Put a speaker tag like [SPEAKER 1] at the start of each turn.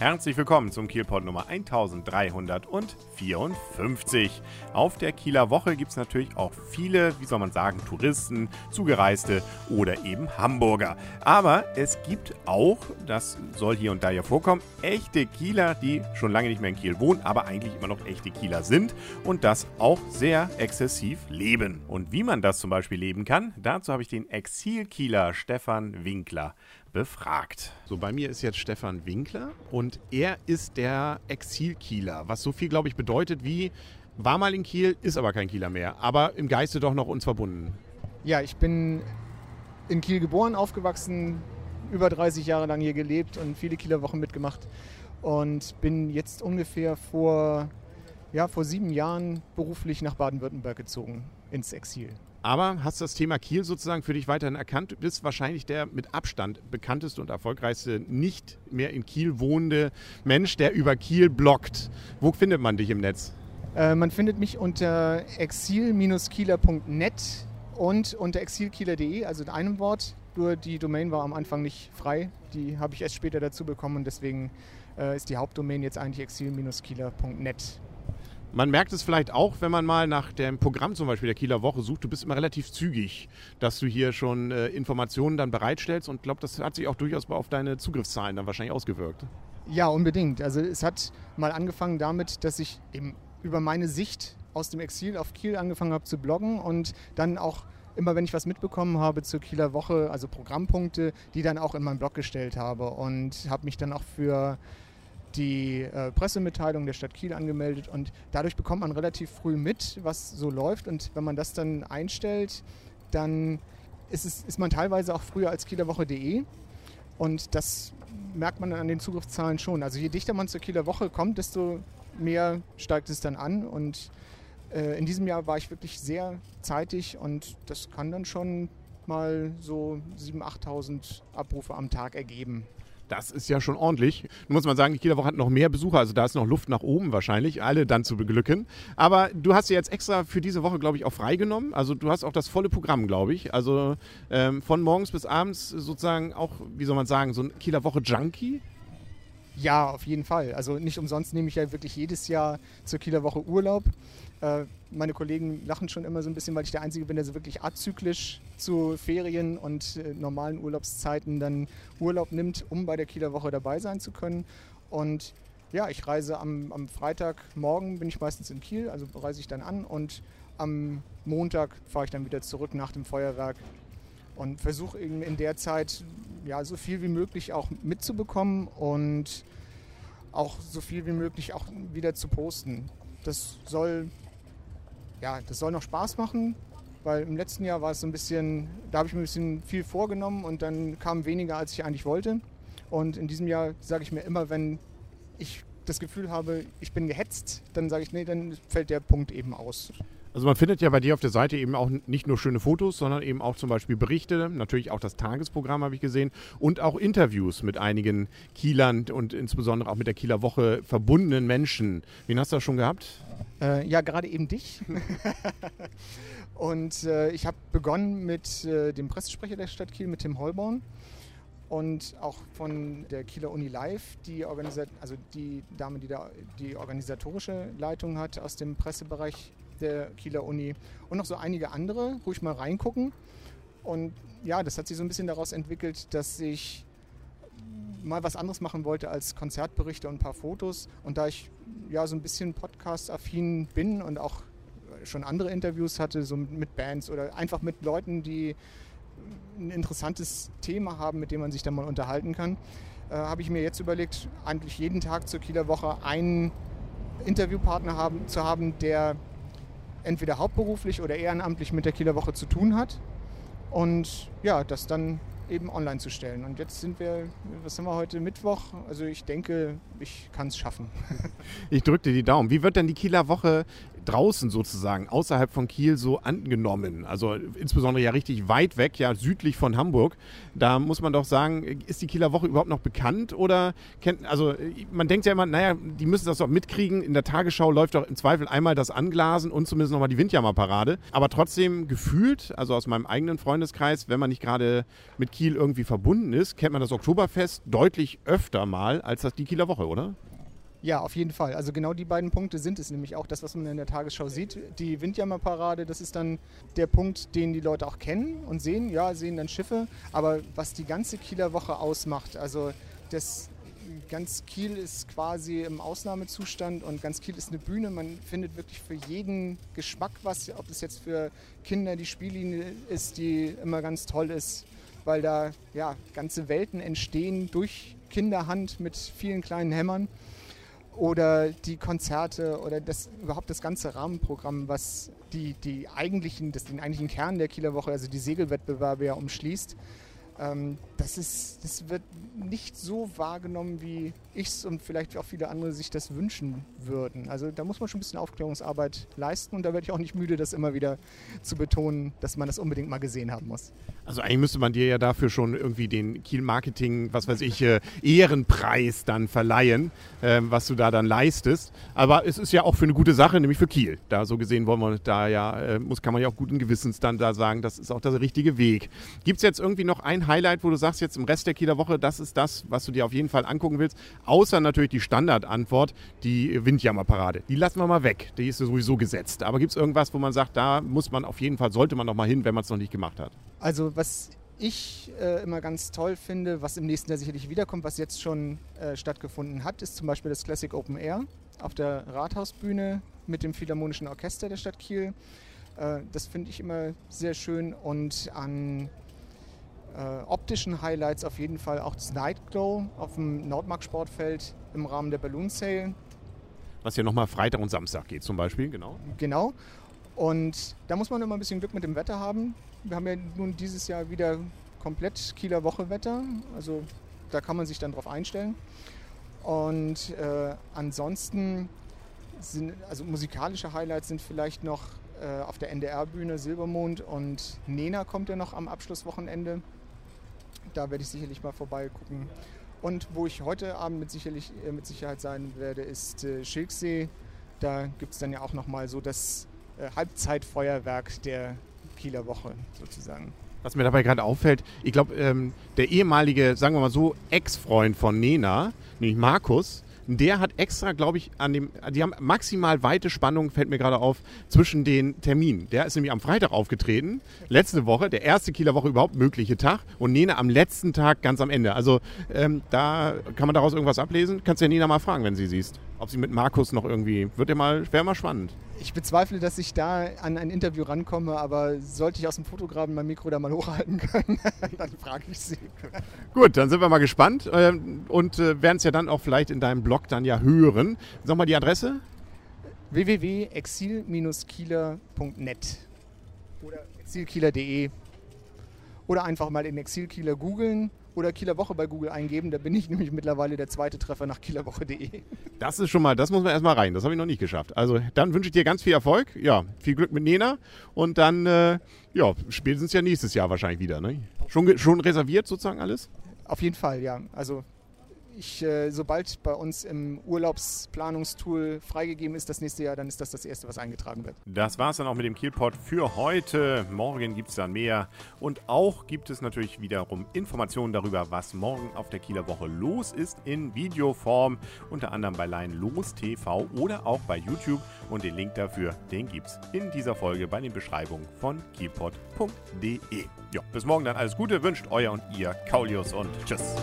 [SPEAKER 1] Herzlich willkommen zum Kielpot Nummer 1354. Auf der Kieler Woche gibt es natürlich auch viele, wie soll man sagen, Touristen, Zugereiste oder eben Hamburger. Aber es gibt auch, das soll hier und da ja vorkommen, echte Kieler, die schon lange nicht mehr in Kiel wohnen, aber eigentlich immer noch echte Kieler sind und das auch sehr exzessiv leben. Und wie man das zum Beispiel leben kann, dazu habe ich den Exil-Kieler Stefan Winkler befragt. So, bei mir ist jetzt Stefan Winkler und er ist der Exil-Kieler, was so viel, glaube ich, bedeutet wie war mal in Kiel, ist aber kein Kieler mehr, aber im Geiste doch noch uns verbunden.
[SPEAKER 2] Ja, ich bin in Kiel geboren, aufgewachsen, über 30 Jahre lang hier gelebt und viele Kieler Wochen mitgemacht und bin jetzt ungefähr vor, ja, vor sieben Jahren beruflich nach Baden-Württemberg gezogen, ins Exil.
[SPEAKER 1] Aber hast das Thema Kiel sozusagen für dich weiterhin erkannt? Du bist wahrscheinlich der mit Abstand bekannteste und erfolgreichste nicht mehr in Kiel wohnende Mensch, der über Kiel bloggt. Wo findet man dich im Netz?
[SPEAKER 2] Äh, man findet mich unter exil-kieler.net und unter exilkieler.de, also in einem Wort. Nur die Domain war am Anfang nicht frei. Die habe ich erst später dazu bekommen und deswegen äh, ist die Hauptdomain jetzt eigentlich exil-kieler.net.
[SPEAKER 1] Man merkt es vielleicht auch, wenn man mal nach dem Programm zum Beispiel der Kieler Woche sucht. Du bist immer relativ zügig, dass du hier schon äh, Informationen dann bereitstellst und glaube, das hat sich auch durchaus auf deine Zugriffszahlen dann wahrscheinlich ausgewirkt.
[SPEAKER 2] Ja, unbedingt. Also es hat mal angefangen damit, dass ich eben über meine Sicht aus dem Exil auf Kiel angefangen habe zu bloggen und dann auch immer, wenn ich was mitbekommen habe zur Kieler Woche, also Programmpunkte, die dann auch in meinen Blog gestellt habe und habe mich dann auch für die äh, Pressemitteilung der Stadt Kiel angemeldet und dadurch bekommt man relativ früh mit, was so läuft und wenn man das dann einstellt, dann ist, es, ist man teilweise auch früher als kielerwoche.de und das merkt man dann an den Zugriffszahlen schon. Also je dichter man zur Kieler Woche kommt, desto mehr steigt es dann an und äh, in diesem Jahr war ich wirklich sehr zeitig und das kann dann schon mal so 7.000, 8.000 Abrufe am Tag ergeben.
[SPEAKER 1] Das ist ja schon ordentlich. Nun muss man sagen, Kieler Woche hat noch mehr Besucher, also da ist noch Luft nach oben wahrscheinlich, alle dann zu beglücken. Aber du hast dir jetzt extra für diese Woche, glaube ich, auch freigenommen. Also du hast auch das volle Programm, glaube ich. Also ähm, von morgens bis abends sozusagen auch, wie soll man sagen, so ein Kieler Woche Junkie.
[SPEAKER 2] Ja, auf jeden Fall. Also nicht umsonst nehme ich ja wirklich jedes Jahr zur Kieler Woche Urlaub. Äh, meine Kollegen lachen schon immer so ein bisschen, weil ich der Einzige bin, der so wirklich azyklisch zu Ferien und äh, normalen Urlaubszeiten dann Urlaub nimmt, um bei der Kieler Woche dabei sein zu können. Und ja, ich reise am, am Freitagmorgen, bin ich meistens in Kiel, also reise ich dann an und am Montag fahre ich dann wieder zurück nach dem Feuerwerk und versuche in der Zeit ja, so viel wie möglich auch mitzubekommen und auch so viel wie möglich auch wieder zu posten. Das soll, ja, das soll noch Spaß machen, weil im letzten Jahr war es so ein bisschen, da habe ich mir ein bisschen viel vorgenommen und dann kam weniger, als ich eigentlich wollte. Und in diesem Jahr sage ich mir immer, wenn ich das Gefühl habe, ich bin gehetzt, dann sage ich, nee, dann fällt der Punkt eben aus.
[SPEAKER 1] Also man findet ja bei dir auf der Seite eben auch nicht nur schöne Fotos, sondern eben auch zum Beispiel Berichte, natürlich auch das Tagesprogramm habe ich gesehen und auch Interviews mit einigen Kielern und insbesondere auch mit der Kieler Woche verbundenen Menschen. Wen hast du da schon gehabt?
[SPEAKER 2] Äh, ja, gerade eben dich. und äh, ich habe begonnen mit äh, dem Pressesprecher der Stadt Kiel, mit Tim Holborn und auch von der Kieler Uni Live, die, Organisa also die Dame, die da die organisatorische Leitung hat aus dem Pressebereich der Kieler Uni und noch so einige andere, ruhig mal reingucken. Und ja, das hat sich so ein bisschen daraus entwickelt, dass ich mal was anderes machen wollte als Konzertberichte und ein paar Fotos. Und da ich ja so ein bisschen Podcast-affin bin und auch schon andere Interviews hatte, so mit Bands oder einfach mit Leuten, die ein interessantes Thema haben, mit dem man sich dann mal unterhalten kann, äh, habe ich mir jetzt überlegt, eigentlich jeden Tag zur Kieler Woche einen Interviewpartner haben, zu haben, der entweder hauptberuflich oder ehrenamtlich mit der Kieler Woche zu tun hat. Und ja, das dann eben online zu stellen. Und jetzt sind wir, was haben wir heute, Mittwoch? Also ich denke, ich kann es schaffen.
[SPEAKER 1] Ich drücke dir die Daumen. Wie wird denn die Kieler Woche draußen sozusagen, außerhalb von Kiel so angenommen? Also insbesondere ja richtig weit weg, ja südlich von Hamburg. Da muss man doch sagen, ist die Kieler Woche überhaupt noch bekannt oder kennt, also man denkt ja immer, naja, die müssen das doch mitkriegen. In der Tagesschau läuft doch im Zweifel einmal das Anglasen und zumindest nochmal die Windjammerparade. Aber trotzdem gefühlt, also aus meinem eigenen Freundeskreis, wenn man nicht gerade mit Kiel irgendwie verbunden ist, kennt man das Oktoberfest deutlich öfter mal als das die Kieler Woche, oder?
[SPEAKER 2] Ja, auf jeden Fall. Also genau die beiden Punkte sind es nämlich auch das, was man in der Tagesschau sieht. Die Windjammerparade, das ist dann der Punkt, den die Leute auch kennen und sehen. Ja, sehen dann Schiffe. Aber was die ganze Kieler Woche ausmacht, also das ganz Kiel ist quasi im Ausnahmezustand und ganz Kiel ist eine Bühne. Man findet wirklich für jeden Geschmack was, ob es jetzt für Kinder die Spiellinie ist, die immer ganz toll ist, weil da ja ganze Welten entstehen durch Kinderhand mit vielen kleinen Hämmern oder die Konzerte oder das, überhaupt das ganze Rahmenprogramm, was die, die eigentlichen, das, den eigentlichen Kern der Kieler Woche, also die Segelwettbewerbe ja umschließt. Ähm, das, ist, das wird nicht so wahrgenommen, wie ich es und vielleicht auch viele andere sich das wünschen würden. Also da muss man schon ein bisschen Aufklärungsarbeit leisten und da werde ich auch nicht müde, das immer wieder zu betonen, dass man das unbedingt mal gesehen haben muss.
[SPEAKER 1] Also eigentlich müsste man dir ja dafür schon irgendwie den Kiel Marketing, was weiß ich, äh, Ehrenpreis dann verleihen, äh, was du da dann leistest. Aber es ist ja auch für eine gute Sache, nämlich für Kiel. Da so gesehen wollen wir da ja, äh, muss, kann man ja auch guten Gewissens dann da sagen, das ist auch der richtige Weg. Gibt es jetzt irgendwie noch ein Highlight, wo du sagst, jetzt im Rest der Kieler Woche, das ist das, was du dir auf jeden Fall angucken willst? Außer natürlich die Standardantwort, die Windjammerparade. Die lassen wir mal weg. Die ist sowieso gesetzt. Aber gibt es irgendwas, wo man sagt, da muss man auf jeden Fall, sollte man noch mal hin, wenn man es noch nicht gemacht hat?
[SPEAKER 2] Also was ich äh, immer ganz toll finde, was im nächsten Jahr sicherlich wiederkommt, was jetzt schon äh, stattgefunden hat, ist zum Beispiel das Classic Open Air auf der Rathausbühne mit dem Philharmonischen Orchester der Stadt Kiel. Äh, das finde ich immer sehr schön und an äh, optischen Highlights auf jeden Fall auch das Night Glow auf dem Nordmark Sportfeld im Rahmen der Balloon Sale.
[SPEAKER 1] Was ja nochmal Freitag und Samstag geht zum Beispiel, genau.
[SPEAKER 2] Genau. Und da muss man immer ein bisschen Glück mit dem Wetter haben. Wir haben ja nun dieses Jahr wieder komplett Kieler Woche Wetter. Also da kann man sich dann drauf einstellen. Und äh, ansonsten sind, also musikalische Highlights sind vielleicht noch äh, auf der NDR-Bühne Silbermond und Nena kommt ja noch am Abschlusswochenende. Da werde ich sicherlich mal vorbeigucken. Und wo ich heute Abend mit, sicherlich, äh, mit Sicherheit sein werde, ist äh, Schilksee. Da gibt es dann ja auch nochmal so das Halbzeitfeuerwerk der Kieler Woche sozusagen.
[SPEAKER 1] Was mir dabei gerade auffällt, ich glaube, ähm, der ehemalige, sagen wir mal so, Ex-Freund von Nena, nämlich Markus, der hat extra, glaube ich, an dem, die haben maximal weite Spannung, fällt mir gerade auf, zwischen den Terminen. Der ist nämlich am Freitag aufgetreten, letzte Woche, der erste Kieler Woche überhaupt mögliche Tag und Nena am letzten Tag ganz am Ende. Also ähm, da kann man daraus irgendwas ablesen. Kannst du ja Nena mal fragen, wenn sie siehst. Ob sie mit Markus noch irgendwie, wird ja mal, wäre mal spannend.
[SPEAKER 2] Ich bezweifle, dass ich da an ein Interview rankomme, aber sollte ich aus dem Fotograben mein Mikro da mal hochhalten können, dann frage ich sie.
[SPEAKER 1] Gut, dann sind wir mal gespannt ähm, und äh, werden es ja dann auch vielleicht in deinem Blog dann ja hören. Sag mal die Adresse?
[SPEAKER 2] www.exil-kieler.net oder exilkieler.de oder einfach mal in Exilkieler googeln oder Kieler Woche bei Google eingeben. Da bin ich nämlich mittlerweile der zweite Treffer nach kielerwoche.de.
[SPEAKER 1] Das ist schon mal, das muss man erstmal rein. Das habe ich noch nicht geschafft. Also dann wünsche ich dir ganz viel Erfolg. Ja, viel Glück mit Nena. Und dann, äh, ja, spätestens ja nächstes Jahr wahrscheinlich wieder. Ne? Schon, schon reserviert sozusagen alles?
[SPEAKER 2] Auf jeden Fall, ja. Also ich, äh, sobald bei uns im Urlaubsplanungstool freigegeben ist das nächste Jahr, dann ist das das Erste, was eingetragen wird.
[SPEAKER 1] Das war es dann auch mit dem Kielpot für heute. Morgen gibt es dann mehr. Und auch gibt es natürlich wiederum Informationen darüber, was morgen auf der Kieler Woche los ist in Videoform. Unter anderem bei Line Los TV oder auch bei YouTube. Und den Link dafür, den gibt es in dieser Folge bei den Beschreibungen von kielpot.de. Ja, bis morgen dann alles Gute, wünscht euer und ihr Kaulius und tschüss.